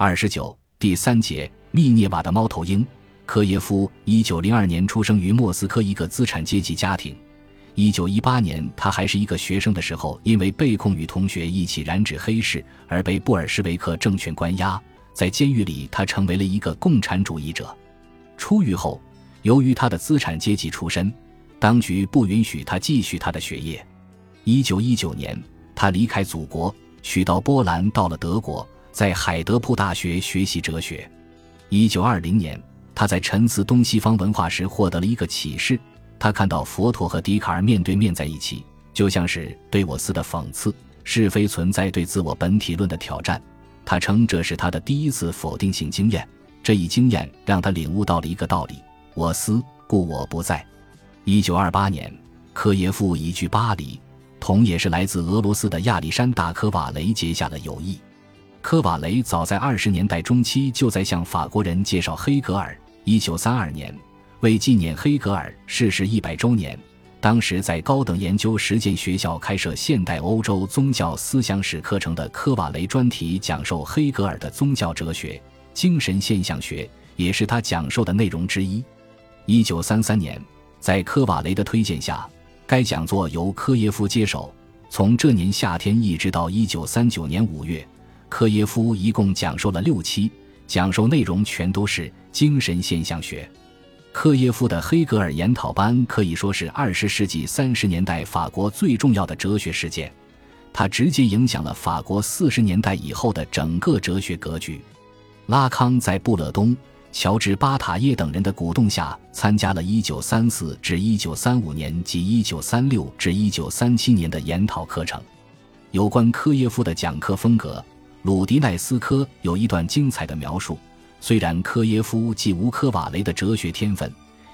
二十九第三节密涅瓦的猫头鹰。科耶夫一九零二年出生于莫斯科一个资产阶级家庭。一九一八年，他还是一个学生的时候，因为被控与同学一起染指黑市而被布尔什维克政权关押。在监狱里，他成为了一个共产主义者。出狱后，由于他的资产阶级出身，当局不允许他继续他的学业。一九一九年，他离开祖国，去到波兰，到了德国。在海德堡大学学习哲学。一九二零年，他在沉思东西方文化时获得了一个启示。他看到佛陀和笛卡尔面对面在一起，就像是对我司的讽刺，是非存在对自我本体论的挑战。他称这是他的第一次否定性经验。这一经验让他领悟到了一个道理：我思故我不在。一九二八年，科耶夫移居巴黎，同也是来自俄罗斯的亚历山大·科瓦雷结下了友谊。科瓦雷早在二十年代中期就在向法国人介绍黑格尔。一九三二年，为纪念黑格尔逝世一百周年，当时在高等研究实践学校开设现代欧洲宗教思想史课程的科瓦雷专题讲授黑格尔的宗教哲学、精神现象学，也是他讲授的内容之一。一九三三年，在科瓦雷的推荐下，该讲座由科耶夫接手，从这年夏天一直到一九三九年五月。科耶夫一共讲授了六期，讲授内容全都是精神现象学。科耶夫的黑格尔研讨班可以说是二十世纪三十年代法国最重要的哲学事件，它直接影响了法国四十年代以后的整个哲学格局。拉康在布勒东、乔治巴塔耶等人的鼓动下，参加了1934至1935年及1936至1937年的研讨课程。有关科耶夫的讲课风格。鲁迪奈斯科有一段精彩的描述。虽然科耶夫既无科瓦雷的哲学天分，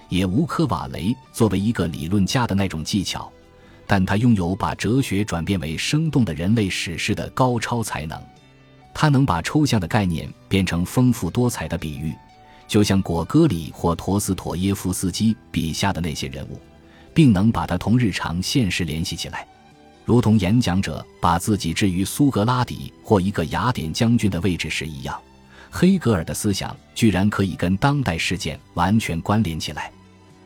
也无科瓦雷作为一个理论家的那种技巧，但他拥有把哲学转变为生动的人类史诗的高超才能。他能把抽象的概念变成丰富多彩的比喻，就像果戈里或陀思妥耶夫斯基笔下的那些人物，并能把它同日常现实联系起来。如同演讲者把自己置于苏格拉底或一个雅典将军的位置时一样，黑格尔的思想居然可以跟当代事件完全关联起来。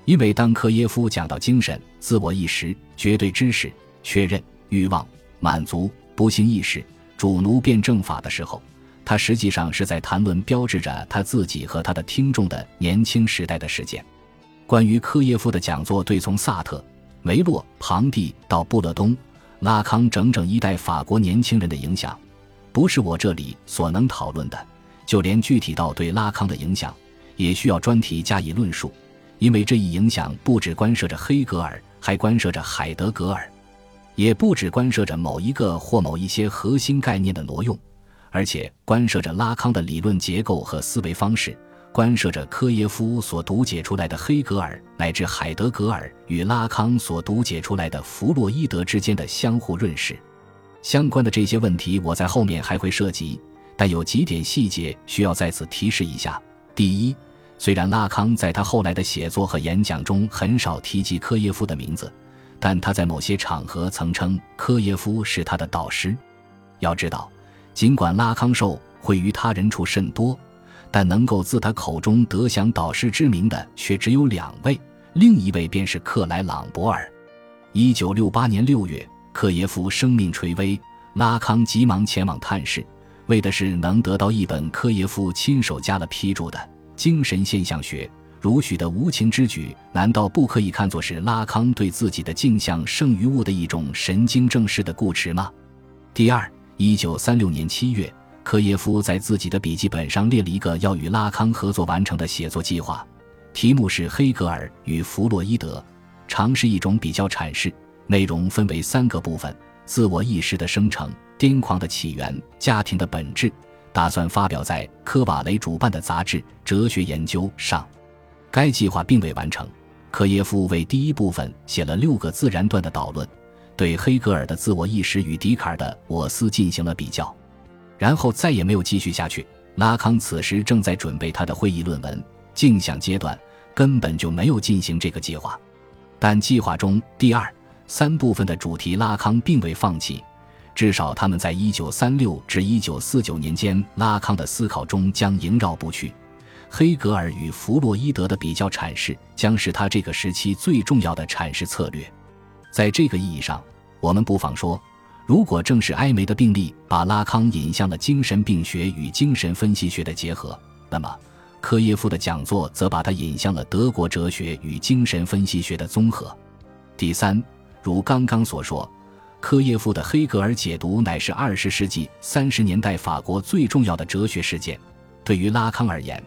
因为当科耶夫讲到精神、自我意识、绝对知识、确认、欲望、满足、不幸意识、主奴辩证法的时候，他实际上是在谈论标志着他自己和他的听众的年轻时代的事件。关于科耶夫的讲座，对从萨特、梅洛庞蒂到布勒东。拉康整整一代法国年轻人的影响，不是我这里所能讨论的。就连具体到对拉康的影响，也需要专题加以论述，因为这一影响不只关涉着黑格尔，还关涉着海德格尔，也不只关涉着某一个或某一些核心概念的挪用，而且关涉着拉康的理论结构和思维方式。关涉着科耶夫所读解出来的黑格尔，乃至海德格尔与拉康所读解出来的弗洛伊德之间的相互认识。相关的这些问题，我在后面还会涉及，但有几点细节需要在此提示一下。第一，虽然拉康在他后来的写作和演讲中很少提及科耶夫的名字，但他在某些场合曾称科耶夫是他的导师。要知道，尽管拉康受惠于他人处甚多。但能够自他口中得享导师之名的却只有两位，另一位便是克莱朗博尔。一九六八年六月，克耶夫生命垂危，拉康急忙前往探视，为的是能得到一本科耶夫亲手加了批注的《精神现象学》。如许的无情之举，难道不可以看作是拉康对自己的镜像剩余物的一种神经症式的固持吗？第二，一九三六年七月。科耶夫在自己的笔记本上列了一个要与拉康合作完成的写作计划，题目是《黑格尔与弗洛伊德》，尝试一种比较阐释。内容分为三个部分：自我意识的生成、癫狂的起源、家庭的本质。打算发表在科瓦雷主办的杂志《哲学研究》上。该计划并未完成。科耶夫为第一部分写了六个自然段的导论，对黑格尔的自我意识与笛卡尔的我思进行了比较。然后再也没有继续下去。拉康此时正在准备他的会议论文，镜像阶段根本就没有进行这个计划。但计划中第二、三部分的主题，拉康并未放弃，至少他们在一九三六至一九四九年间，拉康的思考中将萦绕不去。黑格尔与弗洛伊德的比较阐释，将是他这个时期最重要的阐释策略。在这个意义上，我们不妨说，如果正是埃梅的病例把拉康引向了精神病学与精神分析学的结合，那么科耶夫的讲座则把他引向了德国哲学与精神分析学的综合。第三，如刚刚所说，科耶夫的黑格尔解读乃是二十世纪三十年代法国最重要的哲学事件。对于拉康而言，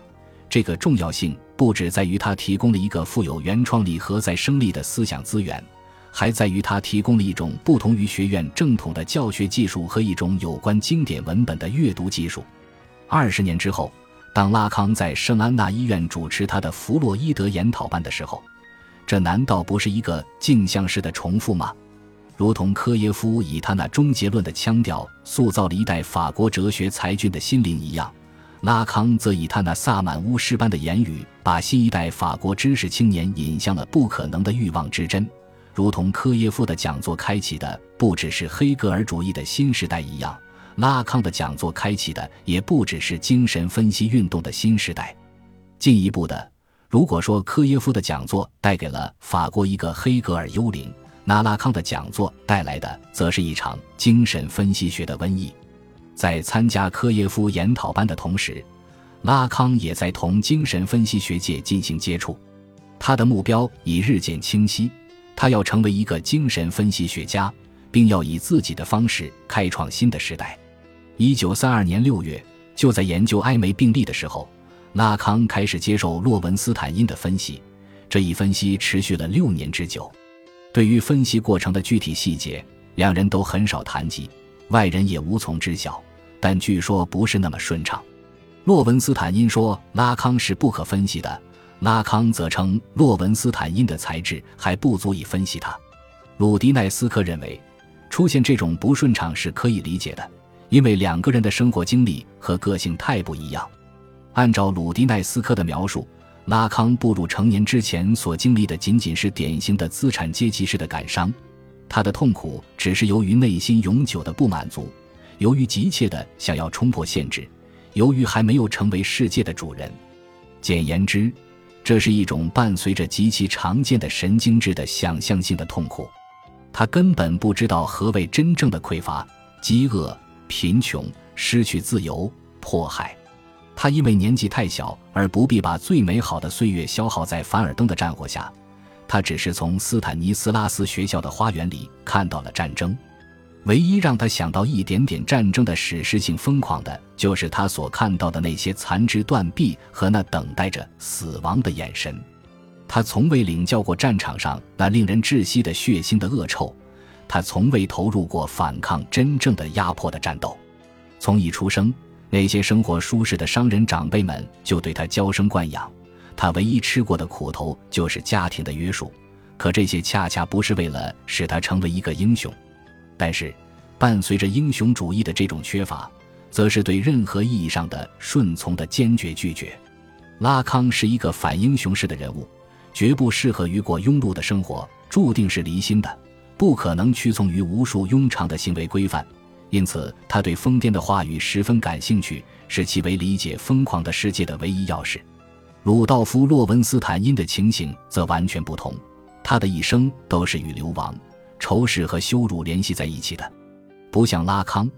这个重要性不只在于他提供了一个富有原创力和再生力的思想资源。还在于他提供了一种不同于学院正统的教学技术和一种有关经典文本的阅读技术。二十年之后，当拉康在圣安娜医院主持他的弗洛伊德研讨班的时候，这难道不是一个镜像式的重复吗？如同科耶夫以他那终结论的腔调塑造了一代法国哲学才俊的心灵一样，拉康则以他那萨满巫师般的言语，把新一代法国知识青年引向了不可能的欲望之针。如同科耶夫的讲座开启的不只是黑格尔主义的新时代一样，拉康的讲座开启的也不只是精神分析运动的新时代。进一步的，如果说科耶夫的讲座带给了法国一个黑格尔幽灵，那拉康的讲座带来的则是一场精神分析学的瘟疫。在参加科耶夫研讨班的同时，拉康也在同精神分析学界进行接触，他的目标已日渐清晰。他要成为一个精神分析学家，并要以自己的方式开创新的时代。一九三二年六月，就在研究埃梅病例的时候，拉康开始接受洛文斯坦因的分析。这一分析持续了六年之久。对于分析过程的具体细节，两人都很少谈及，外人也无从知晓。但据说不是那么顺畅。洛文斯坦因说拉康是不可分析的。拉康则称洛文斯坦因的才智还不足以分析他。鲁迪奈斯科认为，出现这种不顺畅是可以理解的，因为两个人的生活经历和个性太不一样。按照鲁迪奈斯科的描述，拉康步入成年之前所经历的仅仅是典型的资产阶级式的感伤，他的痛苦只是由于内心永久的不满足，由于急切的想要冲破限制，由于还没有成为世界的主人。简言之。这是一种伴随着极其常见的神经质的想象性的痛苦，他根本不知道何谓真正的匮乏、饥饿、贫穷、失去自由、迫害。他因为年纪太小而不必把最美好的岁月消耗在凡尔登的战火下，他只是从斯坦尼斯拉斯学校的花园里看到了战争。唯一让他想到一点点战争的史诗性疯狂的，就是他所看到的那些残肢断臂和那等待着死亡的眼神。他从未领教过战场上那令人窒息的血腥的恶臭，他从未投入过反抗真正的压迫的战斗。从一出生，那些生活舒适的商人长辈们就对他娇生惯养。他唯一吃过的苦头就是家庭的约束，可这些恰恰不是为了使他成为一个英雄。但是，伴随着英雄主义的这种缺乏，则是对任何意义上的顺从的坚决拒绝。拉康是一个反英雄式的人物，绝不适合于过庸碌的生活，注定是离心的，不可能屈从于无数庸常的行为规范。因此，他对疯癫的话语十分感兴趣，是其为理解疯狂的世界的唯一钥匙。鲁道夫·洛文斯坦因的情形则完全不同，他的一生都是与流亡。仇视和羞辱联系在一起的，不像拉康，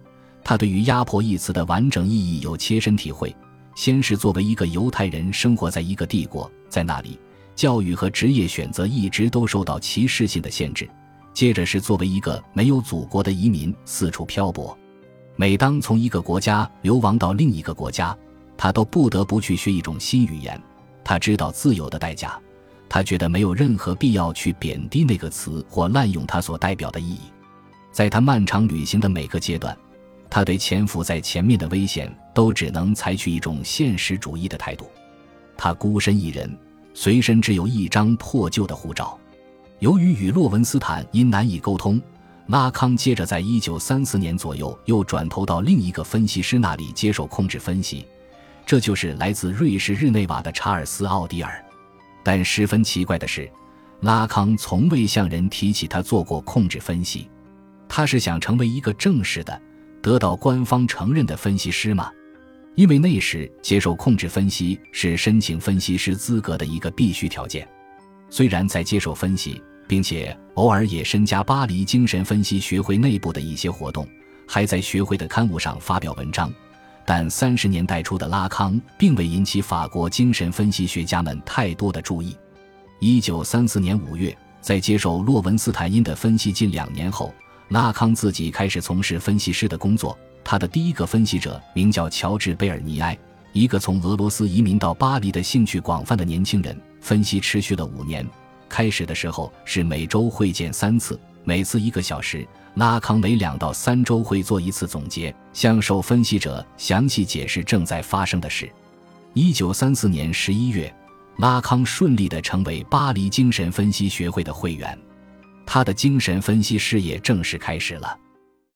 他对于“压迫”一词的完整意义有切身体会。先是作为一个犹太人生活在一个帝国，在那里教育和职业选择一直都受到歧视性的限制；接着是作为一个没有祖国的移民四处漂泊。每当从一个国家流亡到另一个国家，他都不得不去学一种新语言。他知道自由的代价。他觉得没有任何必要去贬低那个词或滥用它所代表的意义。在他漫长旅行的每个阶段，他对潜伏在前面的危险都只能采取一种现实主义的态度。他孤身一人，随身只有一张破旧的护照。由于与洛文斯坦因难以沟通，拉康接着在一九三四年左右又转投到另一个分析师那里接受控制分析，这就是来自瑞士日内瓦的查尔斯·奥迪尔。但十分奇怪的是，拉康从未向人提起他做过控制分析。他是想成为一个正式的、得到官方承认的分析师吗？因为那时接受控制分析是申请分析师资格的一个必须条件。虽然在接受分析，并且偶尔也参加巴黎精神分析学会内部的一些活动，还在学会的刊物上发表文章，但三十年代初的拉康并未引起法国精神分析学家们太多的注意。一九三四年五月，在接受洛文斯坦因的分析近两年后，拉康自己开始从事分析师的工作。他的第一个分析者名叫乔治·贝尔尼埃，一个从俄罗斯移民到巴黎的兴趣广泛的年轻人。分析持续了五年，开始的时候是每周会见三次，每次一个小时。拉康每两到三周会做一次总结，向受分析者详细解释正在发生的事。一九三四年十一月，拉康顺利地成为巴黎精神分析学会的会员，他的精神分析事业正式开始了。